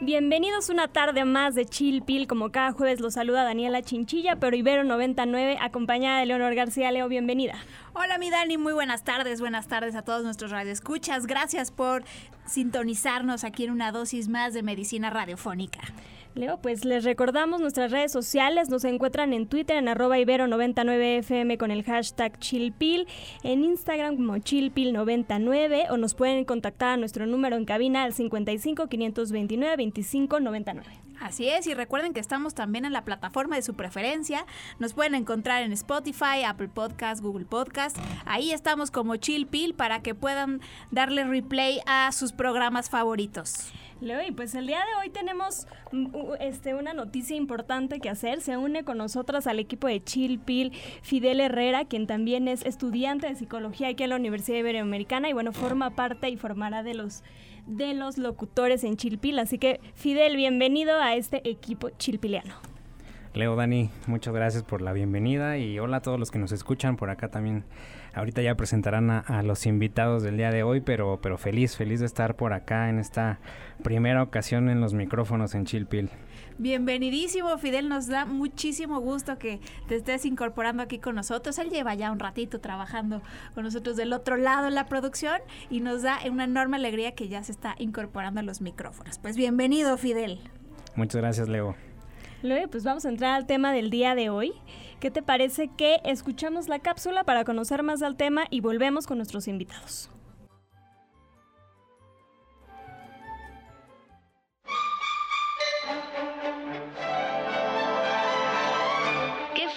Bienvenidos una tarde más de Chill Pill. Como cada jueves los saluda Daniela Chinchilla, pero Ibero 99, acompañada de Leonor García. Leo, bienvenida. Hola, mi Dani, muy buenas tardes. Buenas tardes a todos nuestros radioescuchas. Gracias por sintonizarnos aquí en una dosis más de medicina radiofónica. Leo, pues les recordamos nuestras redes sociales, nos encuentran en Twitter en arroba ibero99fm con el hashtag chillpil, en Instagram como chillpil99 o nos pueden contactar a nuestro número en cabina al 55 529 25 99. Así es, y recuerden que estamos también en la plataforma de su preferencia. Nos pueden encontrar en Spotify, Apple Podcast, Google Podcast. Ahí estamos como Chill Pill para que puedan darle replay a sus programas favoritos. Leo, y pues el día de hoy tenemos mm, este, una noticia importante que hacer. Se une con nosotras al equipo de Chill Pill Fidel Herrera, quien también es estudiante de psicología aquí en la Universidad Iberoamericana y bueno, forma parte y formará de los de los locutores en Chilpil. Así que, Fidel, bienvenido a este equipo chilpiliano. Leo, Dani, muchas gracias por la bienvenida y hola a todos los que nos escuchan por acá también. Ahorita ya presentarán a, los invitados del día de hoy, pero, pero feliz, feliz de estar por acá en esta primera ocasión en los micrófonos en Chilpil. Bienvenidísimo, Fidel. Nos da muchísimo gusto que te estés incorporando aquí con nosotros. Él lleva ya un ratito trabajando con nosotros del otro lado en la producción y nos da una enorme alegría que ya se está incorporando a los micrófonos. Pues bienvenido, Fidel. Muchas gracias, Leo. Leo, pues vamos a entrar al tema del día de hoy. ¿Qué te parece que escuchamos la cápsula para conocer más del tema y volvemos con nuestros invitados?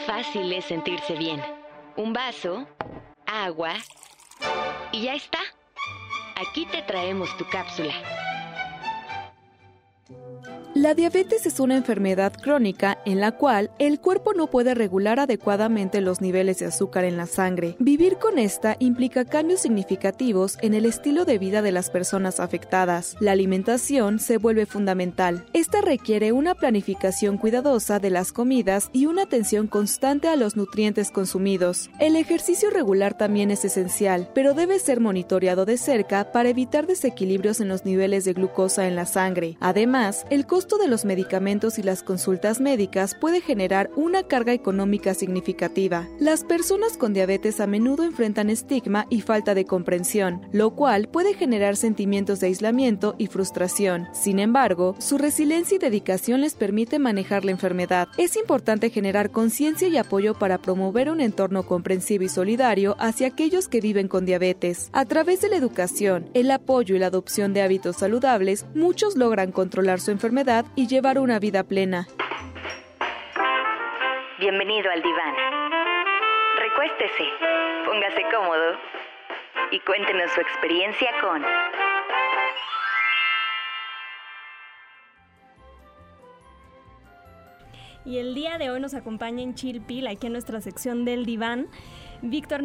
fácil es sentirse bien. Un vaso, agua y ya está. Aquí te traemos tu cápsula. La diabetes es una enfermedad crónica en la cual el cuerpo no puede regular adecuadamente los niveles de azúcar en la sangre. Vivir con esta implica cambios significativos en el estilo de vida de las personas afectadas. La alimentación se vuelve fundamental. Esta requiere una planificación cuidadosa de las comidas y una atención constante a los nutrientes consumidos. El ejercicio regular también es esencial, pero debe ser monitoreado de cerca para evitar desequilibrios en los niveles de glucosa en la sangre. Además, el costo de los medicamentos y las consultas médicas puede generar una carga económica significativa. Las personas con diabetes a menudo enfrentan estigma y falta de comprensión, lo cual puede generar sentimientos de aislamiento y frustración. Sin embargo, su resiliencia y dedicación les permite manejar la enfermedad. Es importante generar conciencia y apoyo para promover un entorno comprensivo y solidario hacia aquellos que viven con diabetes. A través de la educación, el apoyo y la adopción de hábitos saludables, muchos logran controlar su enfermedad y llevar una vida plena. Bienvenido al diván. Recuéstese, póngase cómodo y cuéntenos su experiencia con... Y el día de hoy nos acompaña en Chilpil, aquí en nuestra sección del diván, Víctor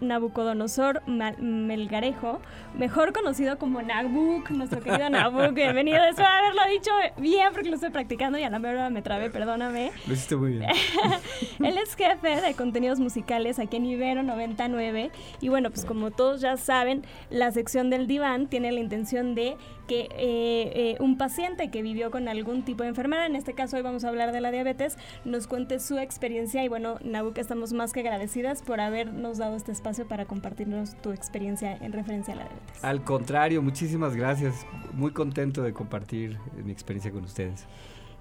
Nabucodonosor Melgarejo, mejor conocido como Nabuk, nuestro querido Nabuk. Bienvenido, después de haberlo dicho bien porque lo estoy practicando y a la verdad me trabé, perdóname. Lo hiciste muy bien. Él es jefe de contenidos musicales aquí en Ibero 99 y bueno, pues como todos ya saben, la sección del diván tiene la intención de que eh, eh, un paciente que vivió con algún tipo de enfermedad, en este caso hoy vamos a hablar de la diabetes, nos cuente su experiencia y bueno, Nabuk, estamos más que agradecidas por habernos dado este espacio para compartirnos tu experiencia en referencia a la diabetes. Al contrario, muchísimas gracias. Muy contento de compartir mi experiencia con ustedes.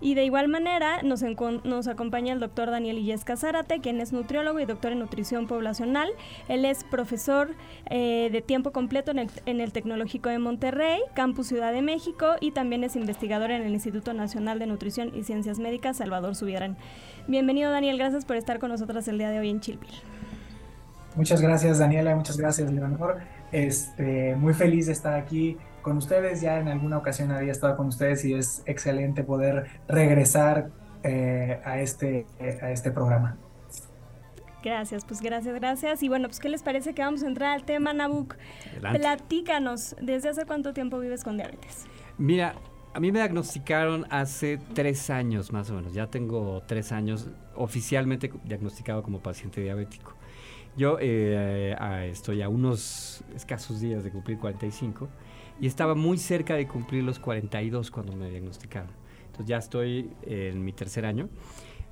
Y de igual manera nos, nos acompaña el doctor Daniel Illesca Zárate, quien es nutriólogo y doctor en nutrición poblacional. Él es profesor eh, de tiempo completo en el, en el, Tecnológico de Monterrey, Campus Ciudad de México, y también es investigador en el Instituto Nacional de Nutrición y Ciencias Médicas, Salvador Subirán. Bienvenido Daniel, gracias por estar con nosotras el día de hoy en Chilpil. Muchas gracias Daniela, muchas gracias Leonor. Este, muy feliz de estar aquí con ustedes. Ya en alguna ocasión había estado con ustedes y es excelente poder regresar eh, a, este, a este programa. Gracias, pues gracias, gracias. Y bueno, pues ¿qué les parece que vamos a entrar al tema, Nabuk? Platícanos, ¿desde hace cuánto tiempo vives con diabetes? Mira, a mí me diagnosticaron hace tres años más o menos. Ya tengo tres años oficialmente diagnosticado como paciente diabético. Yo eh, estoy a unos escasos días de cumplir 45 y estaba muy cerca de cumplir los 42 cuando me diagnosticaron. Entonces ya estoy en mi tercer año.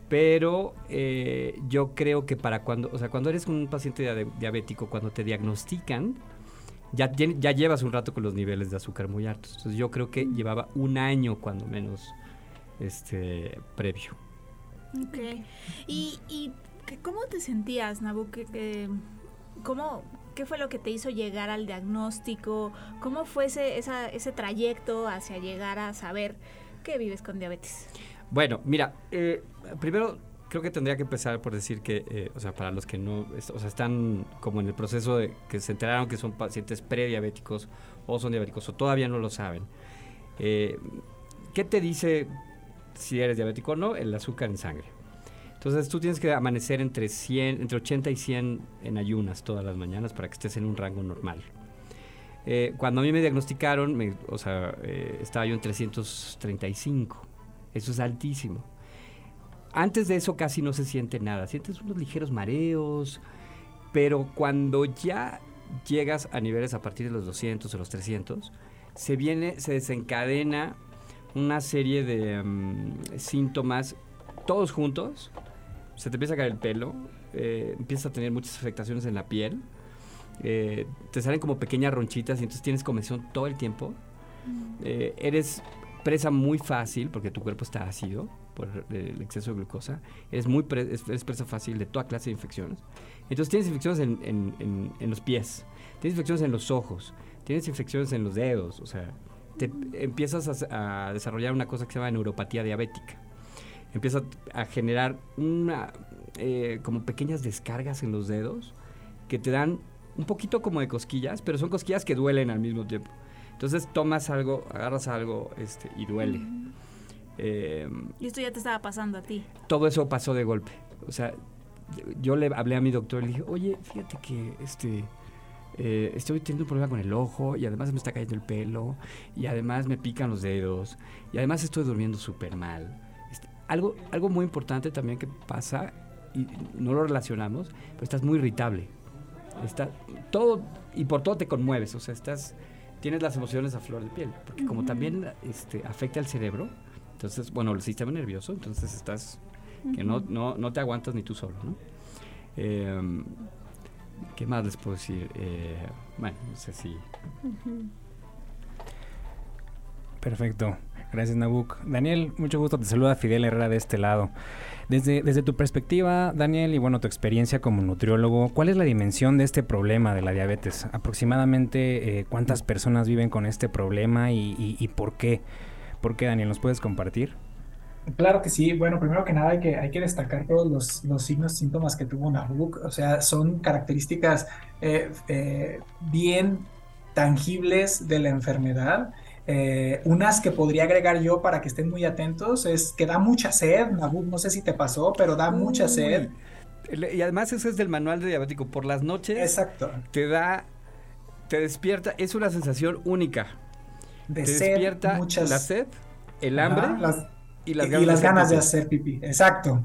Pero eh, yo creo que para cuando, o sea, cuando eres un paciente diabético, cuando te diagnostican, ya, ya llevas un rato con los niveles de azúcar muy altos. Entonces yo creo que llevaba un año cuando menos este previo. Ok. ¿Y, y cómo te sentías, Nabu? ¿Qué, cómo, ¿Qué fue lo que te hizo llegar al diagnóstico? ¿Cómo fue ese, ese trayecto hacia llegar a saber que vives con diabetes? Bueno, mira, eh, primero creo que tendría que empezar por decir que, eh, o sea, para los que no, o sea, están como en el proceso de que se enteraron que son pacientes prediabéticos o son diabéticos o todavía no lo saben. Eh, ¿Qué te dice si eres diabético o no? El azúcar en sangre. Entonces tú tienes que amanecer entre, 100, entre 80 y 100 en ayunas todas las mañanas para que estés en un rango normal. cuando a mí me diagnosticaron, o sea, estaba yo en 335. Eso es altísimo. Antes de eso casi no se siente nada, sientes unos ligeros mareos, pero cuando ya llegas a niveles a partir de los 200 o los 300, se viene, se desencadena una serie de mm, síntomas, todos juntos, se te empieza a caer el pelo, eh, empiezas a tener muchas afectaciones en la piel, eh, te salen como pequeñas ronchitas y entonces tienes comezón todo el tiempo, mm. eh, eres presa muy fácil porque tu cuerpo está ácido, por el exceso de glucosa, es muy es, presa fácil de toda clase de infecciones. Entonces tienes infecciones en, los pies, tienes infecciones en los ojos, tienes infecciones en los dedos, o sea, te empiezas a, desarrollar una cosa que se llama neuropatía diabética. Empieza a generar una, eh, como pequeñas descargas en los dedos que te dan un poquito como de cosquillas, pero son cosquillas que duelen al mismo tiempo. Entonces tomas algo, agarras algo este, y duele. Em, y esto ya te estaba pasando a ti. Todo eso pasó de golpe. O sea, yo le hablé a mi doctor y le dije, oye, fíjate que este, eh, estoy teniendo un problema con el ojo y además me está cayendo el pelo y además me pican los dedos y además estoy durmiendo súper mal. Algo, algo muy importante también que pasa y no lo relacionamos, pero estás muy irritable. Está todo y por todo te conmueves, o sea, estás tienes las emociones a flor de piel, porque como también este, afecta al cerebro, entonces, bueno, el sistema nervioso, entonces estás que no, no, no te aguantas ni tú solo, ¿no? Em, ¿Qué más les puedo decir? Eh, bueno, no sé si... Perfecto. Gracias, Nabuk. Daniel, mucho gusto. Te saluda Fidel Herrera de este lado. Desde, desde tu perspectiva, Daniel, y bueno, tu experiencia como nutriólogo, ¿cuál es la dimensión de este problema de la diabetes? Aproximadamente, eh, ¿cuántas personas viven con este problema y, y por qué? ¿Por qué, Daniel? ¿Nos puedes compartir? Claro que sí. Bueno, primero que nada hay que, hay que destacar todos los, los signos, síntomas que tuvo Nabuk. O sea, son características eh, eh, bien tangibles de la enfermedad. Eh, unas que podría agregar yo para que estén muy atentos es que da mucha sed, Nabuk, no sé si te pasó, pero da mucha sed. Y además eso es del manual de diabético. Por las noches Exacto. te da, te despierta, es una sensación única de despierta la sed, el hambre y las ganas, las ganas de, hacer pipí. Exacto.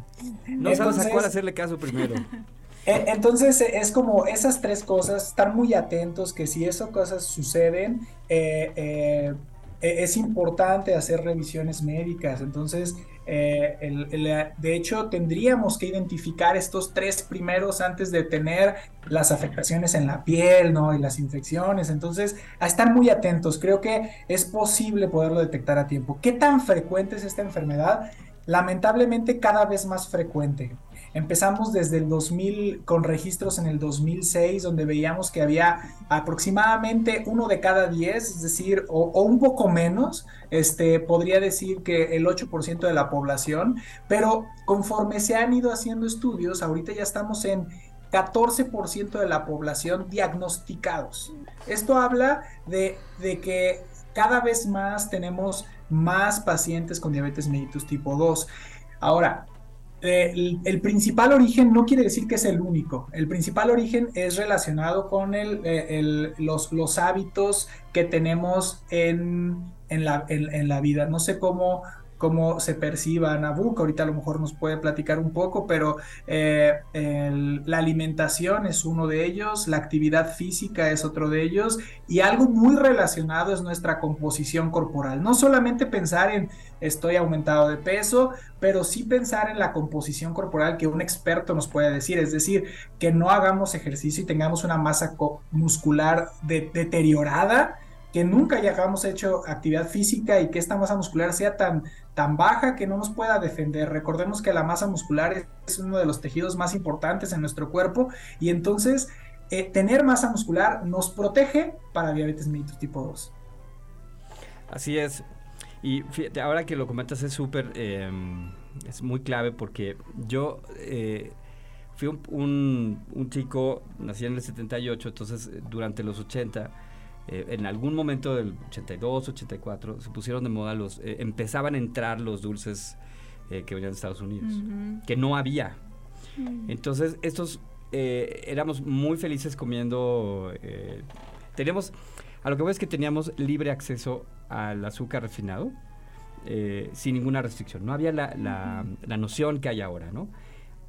No sabes a cuál hacerle caso primero. E, entonces es como esas tres cosas, estar muy atentos que si esas cosas suceden, eh, eh, e, es importante hacer revisiones médicas. Entonces, eh, de hecho, tendríamos que identificar estos tres primeros antes de tener las afectaciones en la piel, ¿no? Y las infecciones. Entonces, a estar muy atentos. Creo que es posible poderlo detectar a tiempo. ¿Qué tan frecuente es esta enfermedad? Lamentablemente cada vez más frecuente. Empezamos desde el 2000 con registros en el 2006 donde veíamos que había aproximadamente uno de cada 10, es decir, o, un poco menos, este, podría decir que el 8% de la población, pero conforme se han ido haciendo estudios, ahorita ya estamos en 14% de la población diagnosticados. Esto habla de, de que cada vez más tenemos más pacientes con diabetes mellitus tipo 2. Ahora, eh, el, principal origen no quiere decir que es el único. El principal origen es relacionado con el, eh, los, los, hábitos que tenemos en, en, la, en, la, vida. No sé cómo cómo se perciba Nabucco. Ahorita a lo mejor nos puede platicar un poco, pero eh, la alimentación es uno de ellos, la actividad física es otro de ellos y algo muy relacionado es nuestra composición corporal. No solamente pensar en estoy aumentado de peso, pero sí pensar en la composición corporal que un experto nos puede decir, es decir, que no hagamos ejercicio y tengamos una masa muscular deteriorada que nunca hayamos hecho actividad física y que esta masa muscular sea tan, tan baja que no nos pueda defender. Recordemos que la masa muscular es uno de los tejidos más importantes en nuestro cuerpo y entonces eh, tener masa muscular nos protege para diabetes mellitus tipo 2. Así es. Y fíjate, ahora que lo comentas es súper, em, es muy clave porque yo eh, fui un, un, chico, nací en el 78, entonces durante los 80 eh, en algún momento del 82, 84, se pusieron de moda los, eh, empezaban a entrar los dulces eh, que venían de Estados Unidos, que no había. Mm. Entonces, estos, éramos muy felices comiendo, teníamos, a lo que voy es que teníamos libre acceso al azúcar refinado, sin ninguna restricción. No había la, la, noción que hay ahora, ¿no?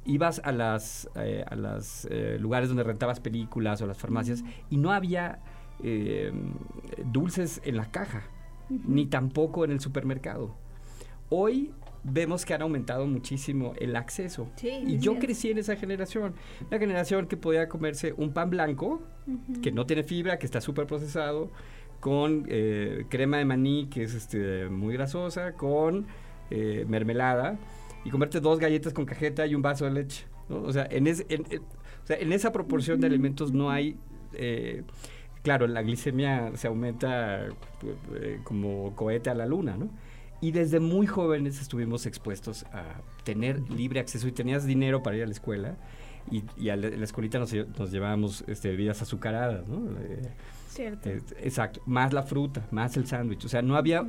Ibas a las, a los lugares donde rentabas películas o las farmacias y no había eh, dulces en la caja, ni tampoco en el supermercado. Hoy vemos que han aumentado muchísimo el acceso. y yo crecí en esa generación, una generación que podía comerse un pan blanco, que no tiene fibra, que está súper procesado, con eh, crema de maní, que es este, muy grasosa, con eh, mermelada, y comerte dos galletas con cajeta y un vaso de leche. O, sea, en en, esa proporción de alimentos no hay claro, la glicemia se aumenta eh, como cohete a la luna, ¿no? Y desde muy jóvenes estuvimos expuestos a tener libre acceso y tenías dinero para ir a la escuela y, a la, escuelita nos, llevábamos este, bebidas azucaradas, ¿no? Eh, Cierto. Eh, exacto, más la fruta, más el sándwich, o sea, no había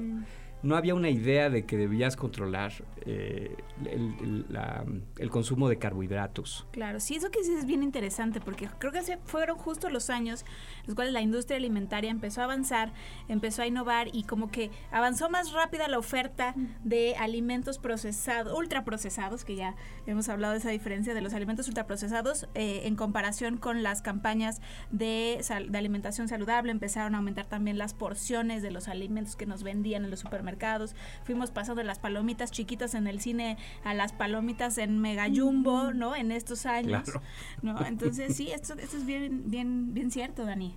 no había una idea de que debías controlar eh, el, consumo de carbohidratos. Claro, sí, eso que sí es bien interesante, porque creo que fueron justo los años en los cuales la industria alimentaria empezó a avanzar, empezó a innovar y como que avanzó más rápida la oferta de alimentos procesados, ultraprocesados, que ya hemos hablado de esa diferencia de los alimentos ultraprocesados eh, en comparación con las campañas de, de alimentación saludable, empezaron a aumentar también las porciones de los alimentos que nos vendían en los supermercados fuimos pasando de las palomitas chiquitas en el cine a las palomitas en Mega Jumbo, ¿no? En estos años, ¿no? Entonces sí, esto, esto es bien, bien, bien cierto, Dani.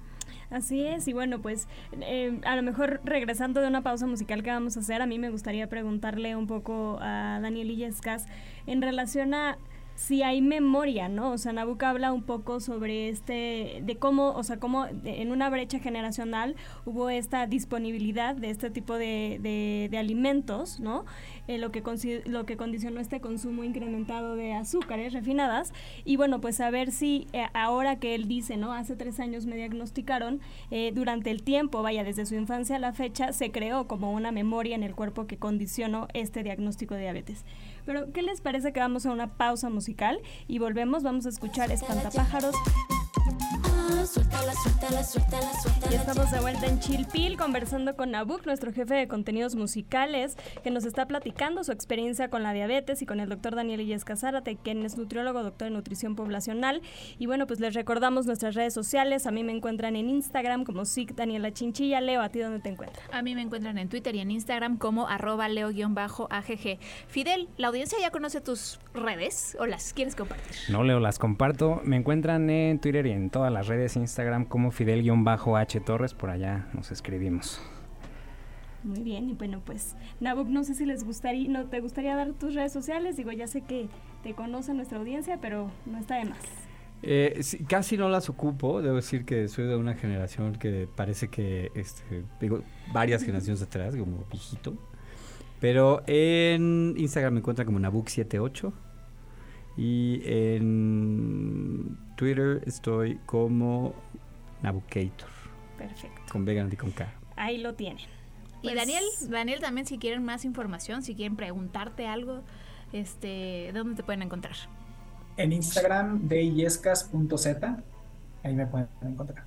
Así es, y bueno, pues eh, a lo mejor regresando de una pausa musical que vamos a hacer, a mí me gustaría preguntarle un poco a Daniel Illescas en relación a si hay memoria, ¿no? O sea, Nabucco habla un poco sobre este, de cómo, o sea, cómo en una brecha generacional hubo esta disponibilidad de este tipo de, de, alimentos, ¿no? Eh, lo, que lo que condicionó este consumo incrementado de azúcares refinadas. Y bueno, pues a ver si eh, ahora que él dice, ¿no? Hace tres años me diagnosticaron, eh, durante el tiempo, vaya, desde su infancia a la fecha, se creó como una memoria en el cuerpo que condicionó este diagnóstico de diabetes. Pero, ¿qué les parece que vamos a una pausa musical y volvemos? Vamos a escuchar Espantapájaros y estamos de vuelta en Chilpil conversando con Nabuk, nuestro jefe de contenidos musicales, que nos está platicando su experiencia con la diabetes y con el doctor Daniel Illesca Zárate, quien es nutriólogo, doctor en nutrición poblacional. Y bueno, pues les recordamos nuestras redes sociales. A mí me encuentran en Instagram como SIC Daniela Chinchilla. Leo, ¿a ti dónde te encuentras? A mí me encuentran en Twitter y en Instagram como arroba leo-agg. Fidel, la audiencia ya conoce tus redes o las quieres compartir. No, Leo, las comparto. Me encuentran en Twitter y en todas las redes Instagram como Fidel-H Torres, por allá nos escribimos. Muy bien, y bueno, pues Nabuk, no sé si les gustaría, no te gustaría dar tus redes sociales, digo, ya sé que te conoce nuestra audiencia, pero no está de más. Eh, casi no las ocupo, debo decir que soy de una generación que parece que, este, digo, varias generaciones atrás, como viejito. Pero en Instagram me encuentran como Nabuk78 y en Twitter estoy como Nabucator. Perfecto. Con vegan y con K. Ahí lo tienen. y pues Daniel, Daniel también si quieren más información, si quieren preguntarte algo, este, ¿dónde te pueden encontrar? En Instagram de yescas.z, ahí me pueden encontrar.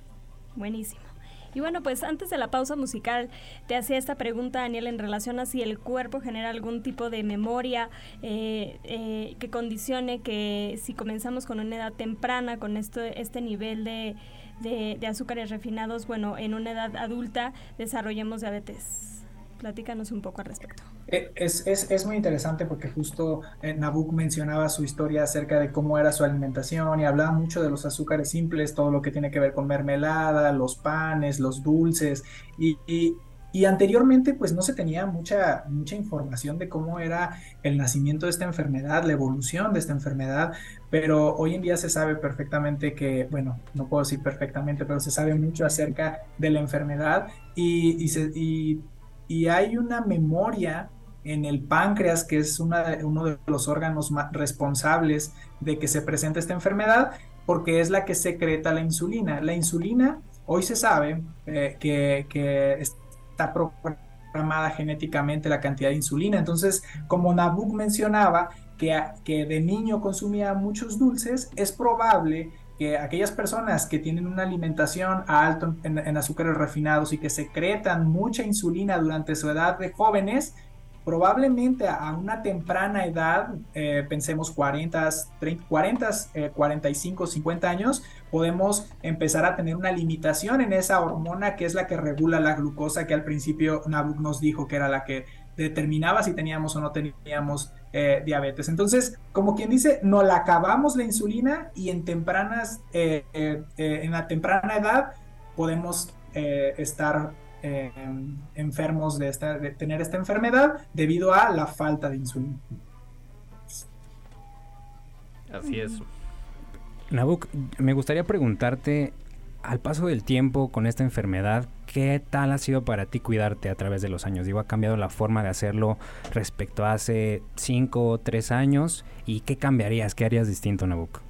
Buenísimo. Y bueno, pues antes de la pausa musical, te hacía esta pregunta, Daniel, en relación a si el cuerpo genera algún tipo de memoria eh, eh, que condicione que si comenzamos con una edad temprana, con esto, este nivel de, de azúcares refinados, bueno, en una edad adulta desarrollemos diabetes. Platícanos un poco al respecto. Eh, es, es, es muy interesante porque justo eh, Nabuk mencionaba su historia acerca de cómo era su alimentación y hablaba mucho de los azúcares simples, todo lo que tiene que ver con mermelada, los panes, los dulces y, y, y anteriormente pues no se tenía mucha, mucha información de cómo era el nacimiento de esta enfermedad, la evolución de esta enfermedad, pero hoy en día se sabe perfectamente que, bueno, no puedo decir perfectamente, pero se sabe mucho acerca de la enfermedad y, y, se, y y hay una memoria en el páncreas, que es uno de los órganos más responsables de que se presente esta enfermedad, porque es la que secreta la insulina. La insulina, hoy se sabe eh, que, está programada genéticamente la cantidad de insulina. Entonces, como Nabuk mencionaba, que, que de niño consumía muchos dulces, es probable que aquellas personas que tienen una alimentación alto en, azúcares refinados y que secretan mucha insulina durante su edad de jóvenes, probablemente a una temprana edad, eh, pensemos 40, 30, 40 45, 50 años, podemos empezar a tener una limitación en esa hormona que es la que regula la glucosa, que al principio Nabuk nos dijo que era la que determinaba si teníamos o no teníamos eh, diabetes. Entonces, como quien dice, no la acabamos la insulina y en tempranas, eh, eh, en la temprana edad podemos estar enfermos de, esta, de tener esta enfermedad debido a la falta de insulina. Así es. Nabuk, me gustaría preguntarte, al paso del tiempo con esta enfermedad, ¿qué tal ha sido para ti cuidarte a través de los años? Digo, ¿ha cambiado la forma de hacerlo respecto a hace 5 o 3 años? ¿Y qué cambiarías? ¿Qué harías distinto, Nabuk?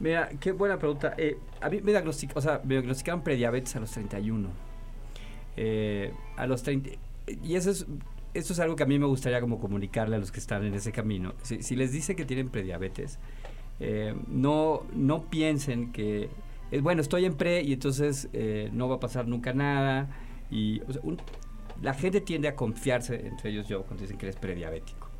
Mira, qué buena pregunta. Eh, a mí me, diagnostic o sea, me diagnosticaron prediabetes a los 31. Eh, a los 30. Y eso es, eso es algo que a mí me gustaría como comunicarle a los que están en ese camino. Si, si les dice que tienen prediabetes, eh, no, no piensen que bueno, estoy en pre y entonces eh, no va a pasar nunca nada. Y la gente tiende a confiarse, entre ellos yo, cuando dicen que eres prediabético.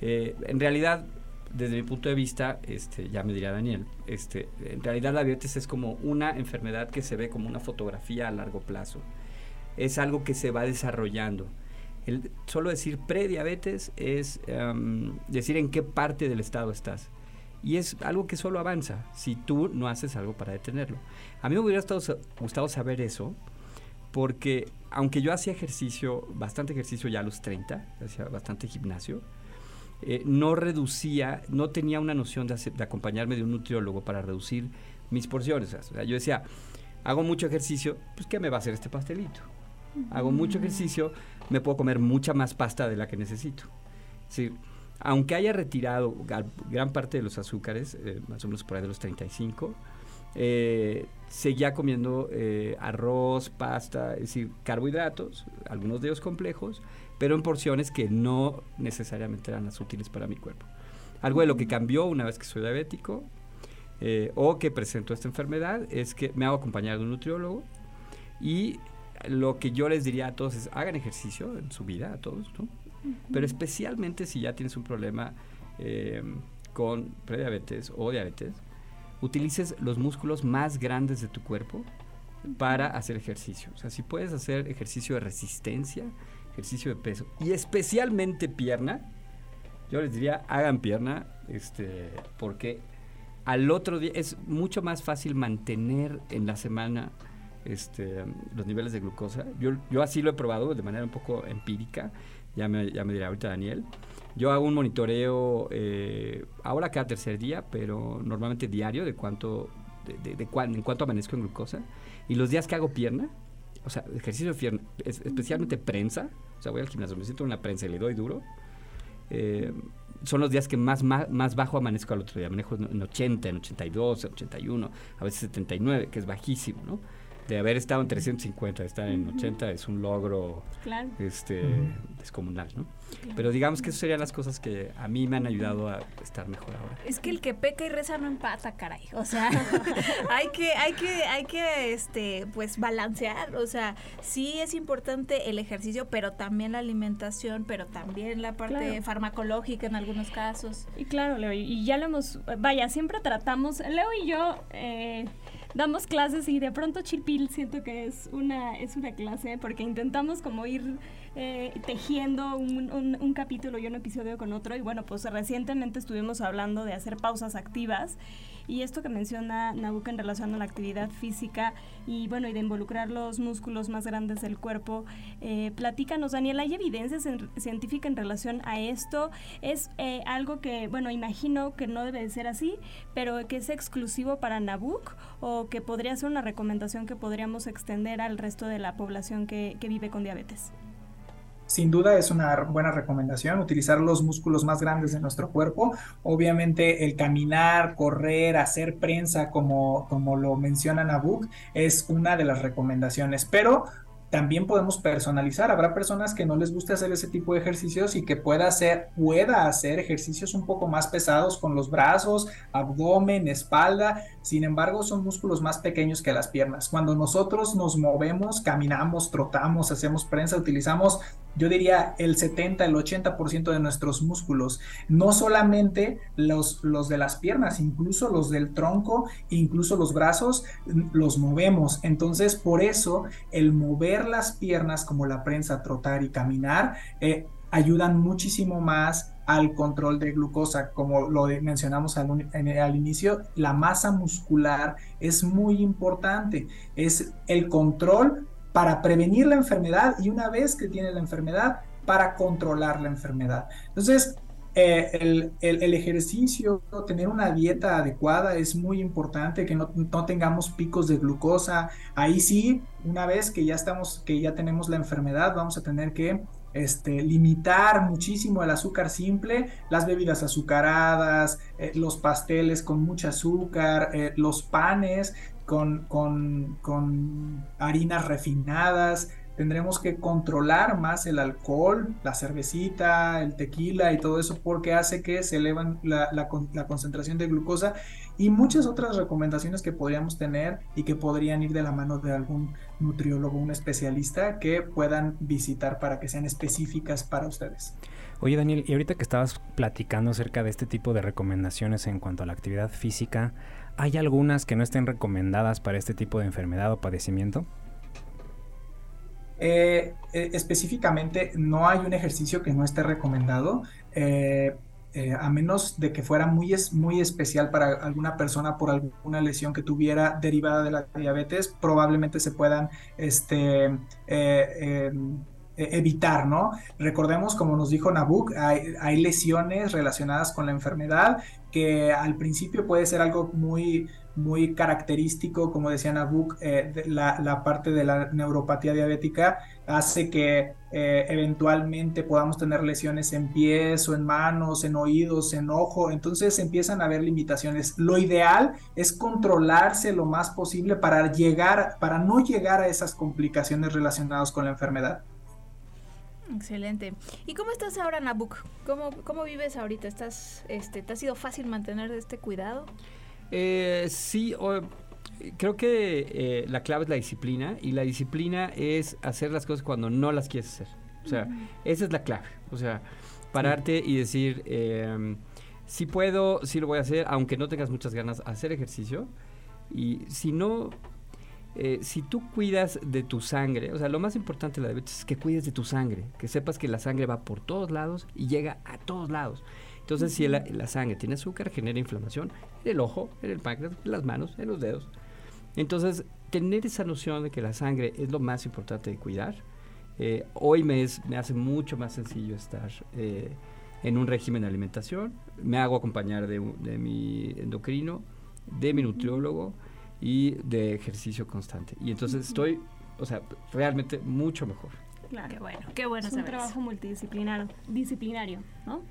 Eh, en realidad, desde mi punto de vista, este, ya me diría Daniel, este, en realidad la diabetes es como una enfermedad que se ve como una fotografía a largo plazo. Es algo que se va desarrollando. El, solo decir prediabetes es em, decir en qué parte del estado estás. Y es algo que solo avanza si tú no haces algo para detenerlo. A mí me hubiera gustado saber eso, porque aunque yo hacía ejercicio, bastante ejercicio ya a los 30, hacía bastante gimnasio, eh, no reducía, no tenía una noción de, acompañarme de un nutriólogo para reducir mis porciones. O yo decía, hago mucho ejercicio, pues ¿qué me va a hacer este pastelito? Hago mucho ejercicio, me puedo comer mucha más pasta de la que necesito. Sí, aunque haya retirado gran parte de los azúcares, eh, más o menos por ahí de los 35, eh, seguía comiendo eh, arroz, pasta, es decir, carbohidratos, algunos de ellos complejos, pero en porciones que no necesariamente eran las útiles para mi cuerpo. Algo de lo que cambió una vez que soy diabético o que presento esta enfermedad es que me hago acompañar de un nutriólogo y lo que yo les diría a todos es hagan ejercicio en su vida, a todos, ¿no? Pero especialmente si ya tienes un problema eh, con prediabetes o diabetes, utilices los músculos más grandes de tu cuerpo para hacer ejercicio. O sea, si puedes hacer ejercicio de resistencia, ejercicio de peso y especialmente pierna, yo les diría hagan pierna, este, porque al otro día es mucho más fácil mantener en la semana este, los niveles de glucosa. Yo, yo así lo he probado de manera un poco empírica ya me, ya me dirá ahorita Daniel. Yo hago un monitoreo eh, ahora cada tercer día, pero normalmente diario de cuánto, de, de, en cuánto amanezco en glucosa. Y los días que hago pierna, o sea, ejercicio de pierna, especialmente prensa, o sea, voy al gimnasio, me siento en una prensa y le doy duro. Eh, son los días que más, más, más, bajo amanezco al otro día. Manejo en 80, en 82, en 81, a veces 79, que es bajísimo, ¿no? De haber estado en 350, estar en 80 es un logro Claro. este, descomunal, ¿no? Pero digamos que esas serían las cosas que a mí me han ayudado a estar mejor ahora. Es que el que peca y reza no empata, caray. O sea, hay que, hay que, hay que, este, pues balancear. O sea, sí es importante el ejercicio, pero también la alimentación, pero también la parte Claro. farmacológica en algunos casos. Y claro, Leo, y ya lo hemos, vaya, siempre tratamos, Leo y yo eh, damos clases y de pronto Chipil siento que es una, es una clase porque intentamos como ir eh, tejiendo un, un- un capítulo y un episodio con otro y bueno, pues recientemente estuvimos hablando de hacer pausas activas y esto que menciona Nabucco en relación a la actividad física y bueno, y de involucrar los músculos más grandes del cuerpo, eh, platícanos, Daniel, ¿hay evidencia cien- científica en relación a esto? ¿Es eh, algo que, bueno, imagino que no debe de ser así, pero que es exclusivo para Nabuc o que podría ser una recomendación que podríamos extender al resto de la población que, que vive con diabetes? Sin duda es una buena recomendación utilizar los músculos más grandes de nuestro cuerpo. Obviamente el caminar, correr, hacer prensa, como, como lo menciona Nabuk, es una de las recomendaciones. Pero también podemos personalizar. Habrá personas que no les guste hacer ese tipo de ejercicios y que pueda hacer, pueda hacer ejercicios un poco más pesados con los brazos, abdomen, espalda. Sin embargo, son músculos más pequeños que las piernas. Cuando nosotros nos movemos, caminamos, trotamos, hacemos prensa, utilizamos yo diría el 70, el 80% de nuestros músculos, no solamente los, de las piernas, incluso los del tronco, incluso los brazos, los movemos. Entonces, por eso, el mover las piernas como la prensa, trotar y caminar, eh, ayudan muchísimo más al control de glucosa, como lo mencionamos al, al, inicio, la masa muscular es muy importante, es el control para prevenir la enfermedad y una vez que tiene la enfermedad, para controlar la enfermedad. Entonces, eh, el, ejercicio, tener una dieta adecuada es muy importante, que no, no, tengamos picos de glucosa. Ahí sí, una vez que ya estamos, que ya tenemos la enfermedad, vamos a tener que este, limitar muchísimo el azúcar simple, las bebidas azucaradas, eh, los pasteles con mucho azúcar, eh, los panes con, con, con harinas refinadas. Tendremos que controlar más el alcohol, la cervecita, el tequila y todo eso porque hace que se elevan la, la, la, concentración de glucosa y muchas otras recomendaciones que podríamos tener y que podrían ir de la mano de algún nutriólogo, un especialista que puedan visitar para que sean específicas para ustedes. Oye Daniel, y ahorita que estabas platicando acerca de este tipo de recomendaciones en cuanto a la actividad física, ¿hay algunas que no estén recomendadas para este tipo de enfermedad o padecimiento? Eh, eh, específicamente no hay un ejercicio que no esté recomendado, eh, a menos de que fuera muy, muy especial para alguna persona por alguna lesión que tuviera derivada de la diabetes, probablemente se puedan este, evitar, ¿no? Recordemos, como nos dijo Nabuk, hay, hay, lesiones relacionadas con la enfermedad que al principio puede ser algo muy, muy característico, como decía Nabuk, eh, la, la, parte de la neuropatía diabética hace que eh, eventualmente podamos tener lesiones en pies o en manos, en oídos, en ojo, entonces empiezan a haber limitaciones. Lo ideal es controlarse lo más posible para llegar, para no llegar a esas complicaciones relacionadas con la enfermedad. Excelente. ¿Y cómo estás ahora, Nabuk? ¿Cómo, cómo vives ahorita? ¿Estás, este, ¿Te ha sido fácil mantener este cuidado? Eh, sí, o, creo que eh, la clave es la disciplina y la disciplina es hacer las cosas cuando no las quieres hacer. O sea, uh -huh. esa es la clave. O sea, pararte sí. y decir, eh, si puedo, sí lo voy a hacer, aunque no tengas muchas ganas, hacer ejercicio. Y si no, eh, si tú cuidas de tu sangre, o sea, lo más importante de la diabetes es que cuides de tu sangre, que sepas que la sangre va por todos lados y llega a todos lados. Entonces, si la, la, sangre tiene azúcar, genera inflamación en el ojo, en el páncreas, en las manos, en los dedos. Entonces, tener esa noción de que la sangre es lo más importante de cuidar, eh, hoy me, es, me, hace mucho más sencillo estar eh, en un régimen de alimentación. Me hago acompañar de, de mi endocrino, de mi nutriólogo y de ejercicio constante. Y entonces estoy, o sea, realmente mucho mejor. Claro, qué bueno, qué bueno. Es un trabajo multidisciplinario, disciplinario, ¿no?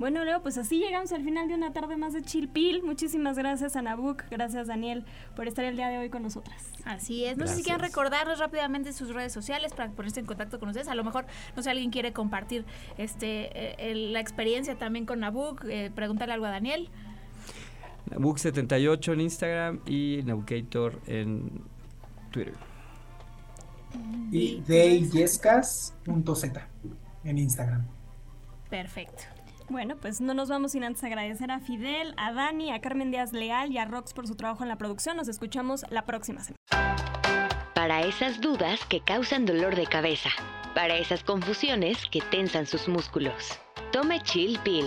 Bueno, Leo, pues así llegamos al final de una tarde más de Chilpil. Muchísimas gracias a Nabuk, gracias Daniel por estar el día de hoy con nosotras. Así es. No sé si quieren recordarnos rápidamente sus redes sociales para ponerse en contacto con ustedes. A lo mejor, no sé, alguien quiere compartir este la experiencia también con Nabuk, eh, preguntarle algo a Daniel. Nabuk78 en Instagram y Nabukator en Twitter. Y deyescas.z en Instagram. Perfecto. Bueno, pues no nos vamos sin antes agradecer a Fidel, a Dani, a Carmen Díaz Leal y a Rox por su trabajo en la producción. Nos escuchamos la próxima semana. Para esas dudas que causan dolor de cabeza, para esas confusiones que tensan sus músculos, tome Chill Pill,